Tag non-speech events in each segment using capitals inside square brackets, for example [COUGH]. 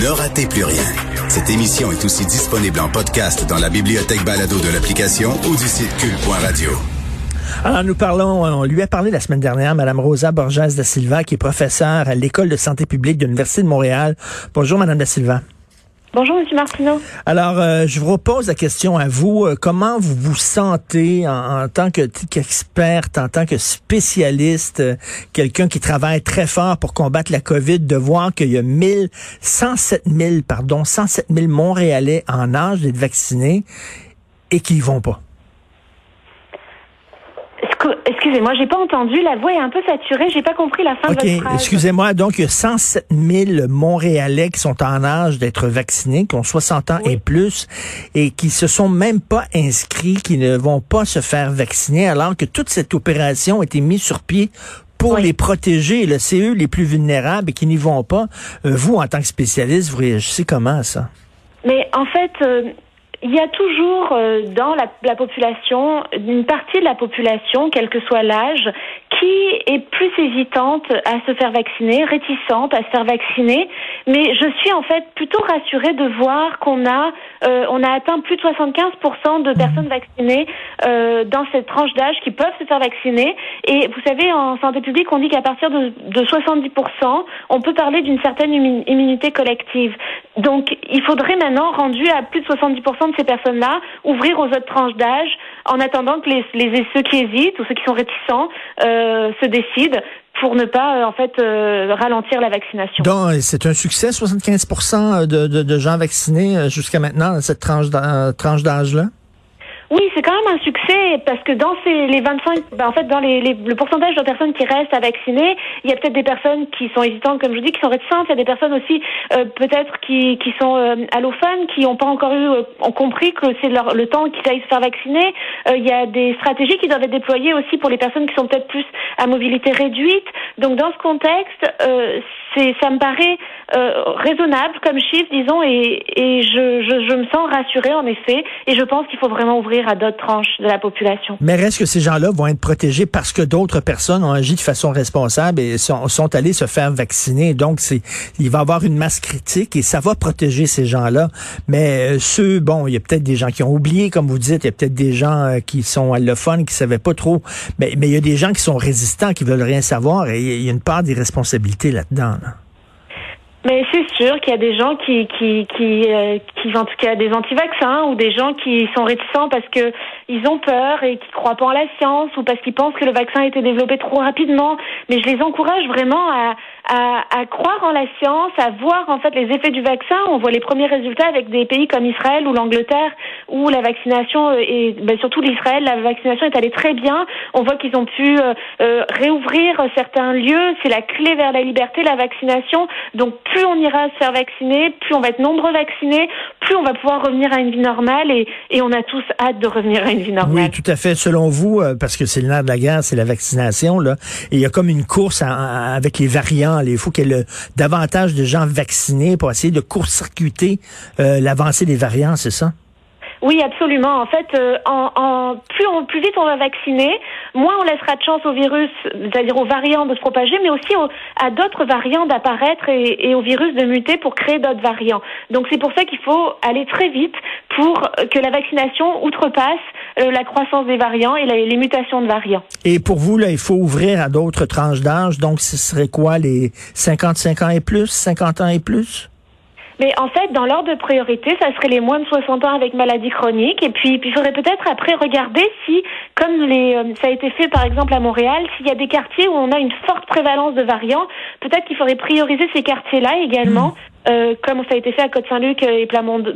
Ne ratez plus rien. Cette émission est aussi disponible en podcast dans la bibliothèque balado de l'application ou du site cul.radio. Alors, nous parlons, on lui a parlé la semaine dernière, Madame Rosa Borges da Silva, qui est professeure à l'École de santé publique de l'Université de Montréal. Bonjour, Madame da Silva. Bonjour, Monsieur Martineau. Alors, euh, je vous repose la question à vous. Euh, comment vous vous sentez en, tant qu'experte, en tant que spécialiste, euh, quelqu'un qui travaille très fort pour combattre la COVID, de voir qu'il y a 1000, 107 000, pardon, 107 000 Montréalais en âge d'être vaccinés et qui y vont pas? Excusez-moi, j'ai pas entendu. La voix est un peu saturée. J'ai pas compris la fin de votre phrase. excusez-moi. Donc, il y a 107 000 Montréalais qui sont en âge d'être vaccinés, qui ont 60 ans et plus, et qui se sont même pas inscrits, qui ne vont pas se faire vacciner, alors que toute cette opération a été mise sur pied pour les protéger. C'est eux les plus vulnérables et qui n'y vont pas. Euh, vous, en tant que spécialiste, vous réagissez comment à ça? Mais en fait, euh, il y a toujours euh, dans la, la, population une partie de la population, quel que soit l'âge, qui est plus hésitante à se faire vacciner, réticente à se faire vacciner. Mais je suis en fait plutôt rassurée de voir qu'on a euh, on a atteint plus de 75% de personnes vaccinées euh, dans cette tranche d'âge qui peuvent se faire vacciner. Et vous savez, en santé publique, on dit qu'à partir de, de 70%, on peut parler d'une certaine immunité collective. Donc, il faudrait maintenant, rendu à plus de 70% de ces personnes-là, ouvrir aux autres tranches d'âge en attendant que les, les, ceux qui hésitent ou ceux qui sont réticents euh, se décident pour ne pas euh, en fait euh, ralentir la vaccination. Donc c'est un succès, 75 de, de, de gens vaccinés jusqu'à maintenant cette tranche d'âge là. Oui, c'est quand même un succès parce que dans ces les 25, ben en fait dans les, les, le pourcentage de personnes qui restent à vacciner, il y a peut-être des personnes qui sont hésitantes, comme je vous dis, qui sont réticentes. Il y a des personnes aussi euh, peut-être qui, qui sont euh, allophones, qui n'ont pas encore eu, euh, ont compris que c'est le temps qu'ils aillent se faire vacciner. Euh, il y a des stratégies qui doivent être déployées aussi pour les personnes qui sont peut-être plus à mobilité réduite. Donc dans ce contexte, c'est ça me paraît raisonnable comme chiffre, disons, et, et je, je, je me sens rassurée en effet. Et je pense qu'il faut vraiment ouvrir à d'autres tranches de la population. Mais reste que ces gens-là vont être protégés parce que d'autres personnes ont agi de façon responsable et sont, sont allés se faire vacciner. Donc, il va y avoir une masse critique et ça va protéger ces gens-là. Mais euh, ceux, bon, il y a peut-être des gens qui ont oublié, comme vous dites, il y a peut-être des gens euh, qui sont allophones, qui savaient pas trop. Mais, il y a des gens qui sont résistants, qui veulent rien savoir et il y a une part d'irresponsabilité là-dedans. là dedans mais c'est sûr qu'il y a des gens qui, qui, qui, euh, en tout cas, des anti-vaccins ou des gens qui sont réticents parce que ils ont peur et qui croient pas en la science ou parce qu'ils pensent que le vaccin a été développé trop rapidement. Mais je les encourage vraiment à, à, à, croire en la science, à voir en fait les effets du vaccin. On voit les premiers résultats avec des pays comme Israël ou l'Angleterre où la vaccination et ben, surtout l'Israël, la vaccination est allée très bien. On voit qu'ils ont pu euh, euh, réouvrir certains lieux. C'est la clé vers la liberté, la vaccination. Donc plus on ira se faire vacciner, plus on va être nombreux vaccinés, plus on va pouvoir revenir à une vie normale et, et on a tous hâte de revenir à une vie normale. Oui, tout à fait. Selon vous, euh, parce que c'est le nerf de la guerre, c'est la vaccination, là. Et il y a comme une course avec les variants. Il faut qu'il y ait davantage de gens vaccinés pour essayer de court-circuiter euh, l'avancée des variants, c'est ça? Oui, absolument. En fait, euh, en, en, plus, on, plus vite on va vacciner, moins on laissera de chance au virus, c'est-à-dire aux variants de se propager, mais aussi à d'autres variants d'apparaître et, et, au virus de muter pour créer d'autres variants. Donc c'est pour ça qu'il faut aller très vite pour que la vaccination outrepasse euh, la croissance des variants et les mutations de variants. Et pour vous, là, il faut ouvrir à d'autres tranches d'âge. Donc ce serait quoi, les 55 ans et plus, 50 ans et plus? Mais en fait, dans l'ordre de priorité, ça serait les moins de 60 ans avec maladie chronique. Et puis, il faudrait peut-être après regarder si, comme les, euh, ça a été fait par exemple à Montréal, s'il y a des quartiers où on a une forte prévalence de variants, peut-être qu'il faudrait prioriser ces quartiers-là également. Euh, comme ça a été fait à Côte-Saint-Luc et Plamondon,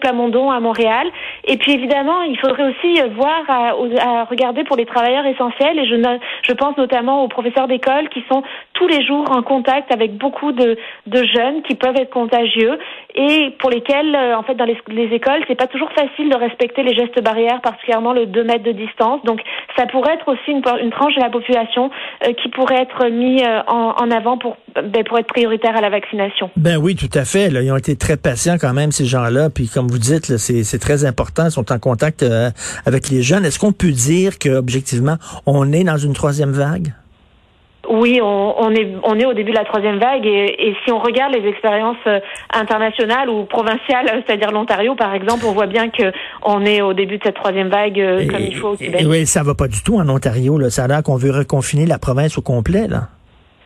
Plamondon à Montréal. Et puis évidemment, il faudrait aussi voir à, à regarder pour les travailleurs essentiels. Et je, pense notamment aux professeurs d'école qui sont tous les jours en contact avec beaucoup de, jeunes qui peuvent être contagieux et pour lesquels, euh, en fait, dans les, les écoles, c'est pas toujours facile de respecter les gestes barrières, particulièrement le 2 mètres de distance. Donc, ça pourrait être aussi une, tranche de la population euh, qui pourrait être mis euh, en, en, avant pour, ben, pour être prioritaire à la vaccination. Ben oui, tout à fait. Là, ils ont été très patients quand même, ces gens-là. Puis, comme vous dites, c'est très important. Ils sont en contact avec les jeunes. Est-ce qu'on peut dire qu'objectivement, on est dans une troisième vague? Oui, on, on, est on est au début de la troisième vague et, et si on regarde les expériences euh, internationales ou provinciales, c'est-à-dire l'Ontario par exemple, on voit bien que on est au début de cette troisième vague euh, comme il faut au Québec. oui, ça va pas du tout en Ontario. Là. Ça a l'air qu'on veut reconfiner la province au complet. Là.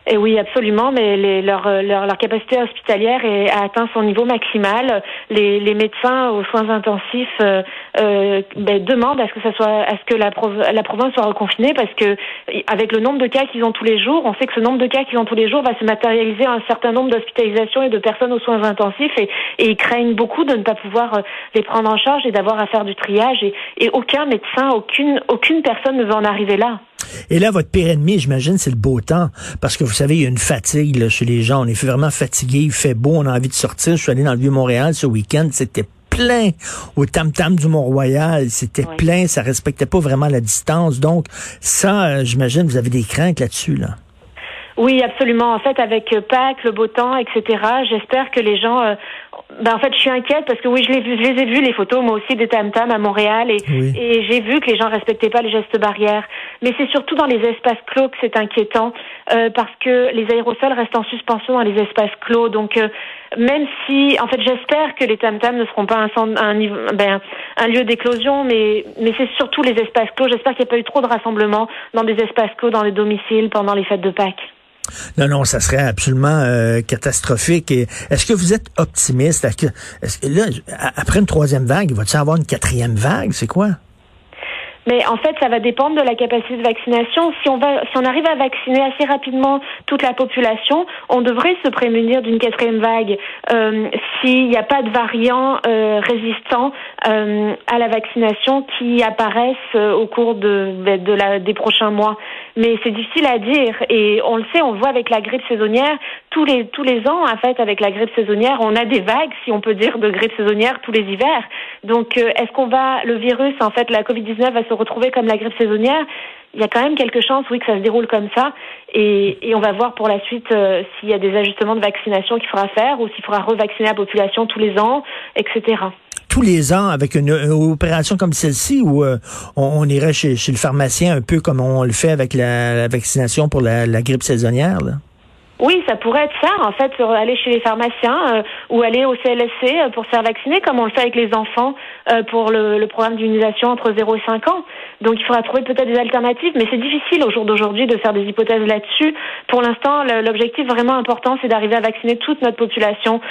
Et oui, absolument, mais les, leur, leur, leur, capacité hospitalière est, a atteint son niveau maximal. Les, les médecins aux soins intensifs euh, euh, ben, demandent à ce que ça soit, à ce que la, la province soit reconfinée, parce que avec le nombre de cas qu'ils ont tous les jours, on sait que ce nombre de cas qu'ils ont tous les jours va se matérialiser un certain nombre d'hospitalisations et de personnes aux soins intensifs, et, et, ils craignent beaucoup de ne pas pouvoir euh, les prendre en charge et d'avoir à faire du triage. Et, et aucun médecin, aucune, aucune personne ne veut en arriver là. Et là, votre pire ennemi, j'imagine, c'est le beau temps. Parce que vous savez, il y a une fatigue là, chez les gens. On est vraiment fatigué, il fait beau, on a envie de sortir. Je suis allé dans le Vieux-Montréal ce week-end, c'était plein au tam-tam du Mont-Royal. C'était plein, ça respectait pas vraiment la distance. Donc, ça, euh, j'imagine, vous avez des craintes là-dessus, là. Oui, absolument. En fait, avec Pâques, le beau temps, etc., j'espère que les gens euh, ben en fait, je suis inquiète parce que oui, je, les, je les ai vus les photos moi aussi des tam tam à Montréal et, et j'ai vu que les gens respectaient pas les gestes barrières. Mais c'est surtout dans les espaces clos que c'est inquiétant euh, parce que les aérosols restent en suspension dans les espaces clos. Donc euh, même si, en fait, j'espère que les tam tam ne seront pas un, ben, lieu d'éclosion, mais c'est surtout les espaces clos. J'espère qu'il n'y a pas eu trop de rassemblements dans des espaces clos, dans les domiciles pendant les fêtes de Pâques. Non, non, ça serait absolument euh, catastrophique. est-ce que vous êtes optimiste? Est-ce que, là, après une troisième vague, va-t-il y avoir une quatrième vague? C'est quoi? Mais en fait, ça va dépendre de la capacité de vaccination. Si on va, si on arrive à vacciner assez rapidement toute la population, on devrait se prémunir d'une quatrième vague. Euh, S'il n'y a pas de variants euh, résistants euh, à la vaccination qui apparaissent euh, au cours de, de la, des prochains mois. Mais c'est difficile à dire et on le sait, on le voit avec la grippe saisonnière. Tous les tous les ans, en fait, avec la grippe saisonnière, on a des vagues, si on peut dire, de grippe saisonnière tous les hivers. Donc, euh, est-ce qu'on va, le virus, en fait, la Covid-19 va se retrouver comme la grippe saisonnière? Il y a quand même quelques chances, oui, que ça se déroule comme ça. Et, et on va voir pour la suite euh, s'il y a des ajustements de vaccination qu'il faudra faire ou s'il faudra revacciner la population tous les ans, etc. Tous les ans, avec une, opération comme celle-ci, où euh, on, irait chez, chez, le pharmacien un peu comme on le fait avec la, vaccination pour la, la grippe saisonnière, là? Oui, ça pourrait être ça, en fait, aller chez les pharmaciens euh, ou aller au CLSC euh, pour se faire vacciner, comme on le fait avec les enfants euh, pour le, le programme d'immunisation entre 0 et 5 ans. Donc, il faudra trouver peut-être des alternatives, mais c'est difficile au jour d'aujourd'hui de faire des hypothèses là-dessus. Pour l'instant, l'objectif vraiment important, c'est d'arriver à vacciner toute notre population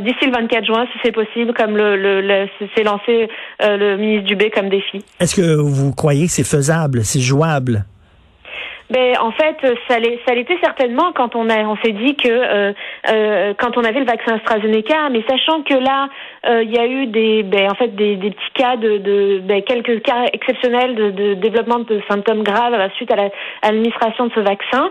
d'ici le 24 juin, si c'est possible, comme le, le, le s'est lancé le ministre Dubé comme défi. Est-ce que vous croyez que c'est faisable, c'est jouable? Ben en fait, ça l'était certainement quand on a on s'est dit que euh, euh, quand on avait le vaccin AstraZeneca, mais sachant que là il y a eu des ben, en fait des, des petits cas de, de ben, quelques cas exceptionnels de, de, développement de symptômes graves à la suite à l'administration de ce vaccin.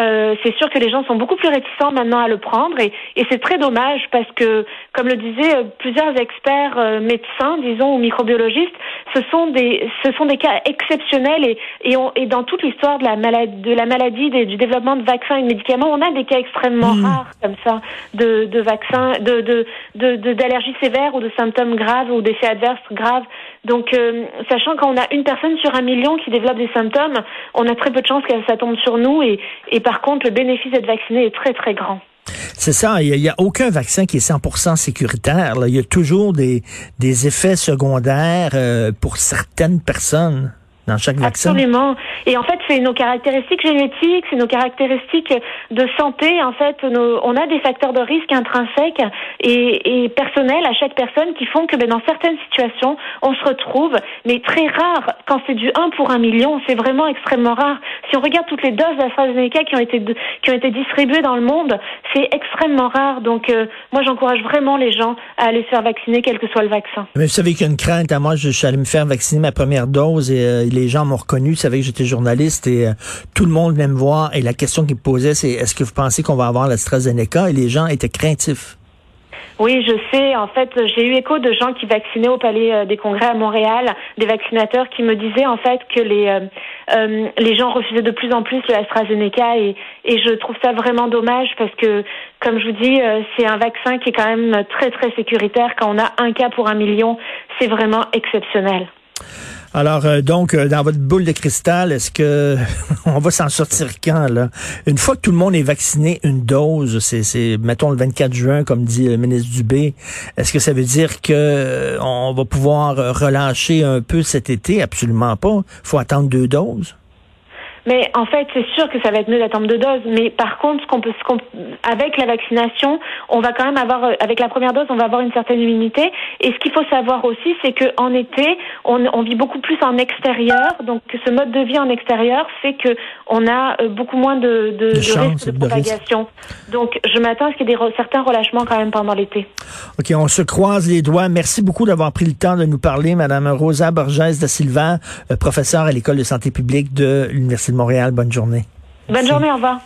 Euh, c'est sûr que les gens sont beaucoup plus réticents maintenant à le prendre et, et c'est très dommage parce que comme le disaient plusieurs experts médecins, disons ou microbiologistes, ce sont des ce sont des cas exceptionnels et et, on, et dans toute l'histoire de la maladie de la maladie, du développement de vaccins et de médicaments, on a des cas extrêmement hmm. rares comme ça de, de vaccins, de, de, d'allergies sévères ou de symptômes graves ou d'effets adverses graves. Donc, euh, sachant qu'on a une personne sur un million qui développe des symptômes, on a très peu de chances que ça tombe sur nous et, par contre, le bénéfice d'être vacciné est très très grand. C'est ça, il n'y a, aucun vaccin qui est 100% sécuritaire. Il y a toujours des, des effets secondaires euh, pour certaines personnes. Dans chaque vaccin. Absolument. Et en fait, c'est nos caractéristiques génétiques, c'est nos caractéristiques de santé. En fait, nos, on a des facteurs de risque intrinsèques et, et personnels à chaque personne qui font que ben, dans certaines situations, on se retrouve, mais très rare. Quand c'est du 1 pour un million, c'est vraiment extrêmement rare. Si on regarde toutes les doses d'AstraZeneca qui ont été qui ont été distribuées dans le monde, c'est extrêmement rare. Donc, euh, moi, j'encourage vraiment les gens à aller se faire vacciner, quel que soit le vaccin. Mais vous savez qu'il y a une crainte. À moi, je, suis allé me faire vacciner ma première dose et euh, les gens m'ont reconnu. Savez que j'étais journaliste et euh, tout le monde venait me voir. Et la question qu'ils me posaient, c'est est-ce que vous pensez qu'on va avoir l'AstraZeneca? Et les gens étaient craintifs. Oui, je sais. En fait, j'ai eu écho de gens qui vaccinaient au Palais euh, des Congrès à Montréal, des vaccinateurs qui me disaient en fait que les euh, les gens refusaient de plus en plus le et, et je trouve ça vraiment dommage parce que, comme je vous dis, c'est un vaccin qui est quand même très très sécuritaire. Quand on a un cas pour un million, c'est vraiment exceptionnel. Alors, euh, donc, euh, dans votre boule de cristal, est-ce que [LAUGHS] on va s'en sortir quand, là? Une fois que tout le monde est vacciné, une dose, c'est, mettons, le 24 juin, comme dit le ministre Dubé, est-ce que ça veut dire que euh, on va pouvoir relâcher un peu cet été? Absolument pas. faut attendre deux doses. Mais en fait, c'est sûr que ça va être mieux d'attendre deux doses. Mais par contre, ce qu'on peut, ce avec la vaccination, on va quand même avoir, euh, avec la première dose, on va avoir une certaine immunité. Et ce qu'il faut savoir aussi, c'est qu'en été, on, on, vit beaucoup plus en extérieur. Donc, ce mode de vie en extérieur fait que on a euh, beaucoup moins de, de, de, risques de, propagation. Donc, je m'attends à ce qu'il y ait des, certains relâchements quand même pendant l'été. OK, on se croise les doigts. Merci beaucoup d'avoir pris le temps de nous parler, Madame Rosa Borges da Silva, euh, professeure à l'École de santé publique de l'Université Montréal. Bonne journée. Bonne journée, au revoir.